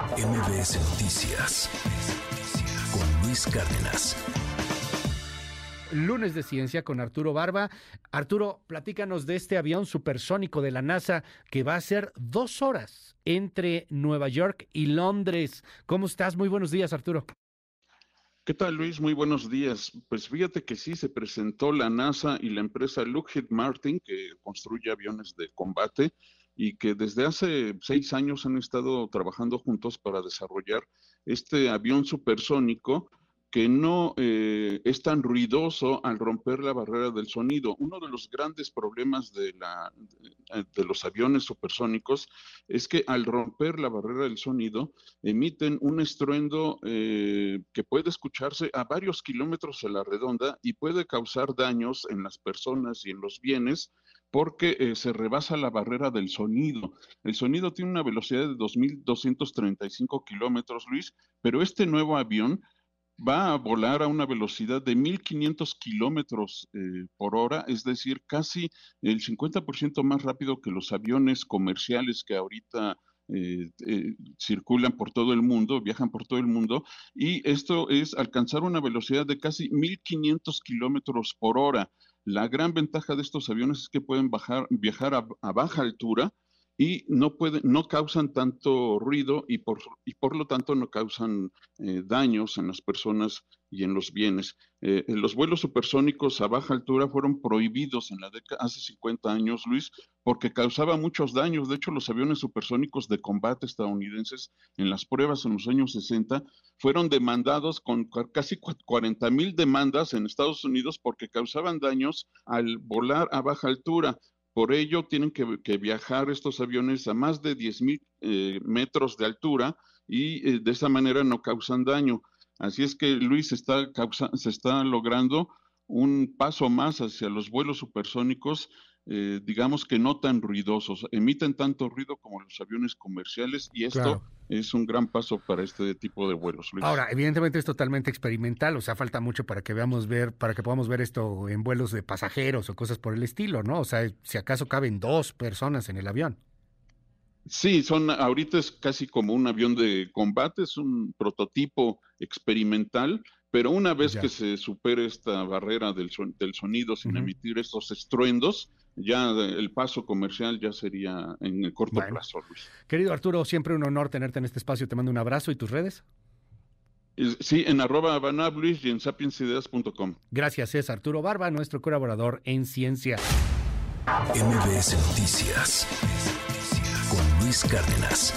MBS Noticias con Luis Cárdenas. Lunes de Ciencia con Arturo Barba. Arturo, platícanos de este avión supersónico de la NASA que va a ser dos horas entre Nueva York y Londres. ¿Cómo estás? Muy buenos días, Arturo. ¿Qué tal, Luis? Muy buenos días. Pues fíjate que sí se presentó la NASA y la empresa Lockheed Martin, que construye aviones de combate, y que desde hace seis años han estado trabajando juntos para desarrollar este avión supersónico que no eh, es tan ruidoso al romper la barrera del sonido. Uno de los grandes problemas de, la, de, los aviones supersónicos es que al romper la barrera del sonido emiten un estruendo eh, que puede escucharse a varios kilómetros a la redonda y puede causar daños en las personas y en los bienes porque eh, se rebasa la barrera del sonido. El sonido tiene una velocidad de 2.235 kilómetros, Luis, pero este nuevo avión va a volar a una velocidad de 1.500 kilómetros eh, por hora, es decir, casi el 50% más rápido que los aviones comerciales que ahorita eh, circulan por todo el mundo, viajan por todo el mundo, y esto es alcanzar una velocidad de casi 1.500 kilómetros por hora. La gran ventaja de estos aviones es que pueden bajar, viajar a, baja altura y no, pueden, no causan tanto ruido y por, y por lo tanto no causan eh, daños en las personas y en los bienes. Eh, los vuelos supersónicos a baja altura fueron prohibidos en la década, hace 50 años, Luis, porque causaba muchos daños. De hecho, los aviones supersónicos de combate estadounidenses en las pruebas en los años 60 fueron demandados con casi 40 mil demandas en Estados Unidos porque causaban daños al volar a baja altura. Por ello, tienen que, viajar estos aviones a más de 10 mil eh, metros de altura y eh, de esa manera no causan daño. Así es que Luis está se está logrando un paso más hacia los vuelos supersónicos, eh, digamos que no tan ruidosos, emiten tanto ruido como los aviones comerciales y esto es un gran paso para este tipo de vuelos. Luis. Ahora, evidentemente es totalmente experimental, o sea, falta mucho para que veamos ver, para que podamos ver esto en vuelos de pasajeros o cosas por el estilo, ¿no? O sea, si acaso caben dos personas en el avión. Sí, son ahorita es casi como un avión de combate, es un prototipo experimental, pero una vez que se supere esta barrera del, del sonido sin emitir estos estruendos, ya el paso comercial ya sería en el corto plazo, Luis. Querido Arturo, siempre un honor tenerte en este espacio. Te mando un abrazo y tus redes. Sí, en arroba banabluis y en sapiensideas.com. Gracias, es Arturo Barba, nuestro colaborador en ciencia. MBS Noticias con Luis Cárdenas.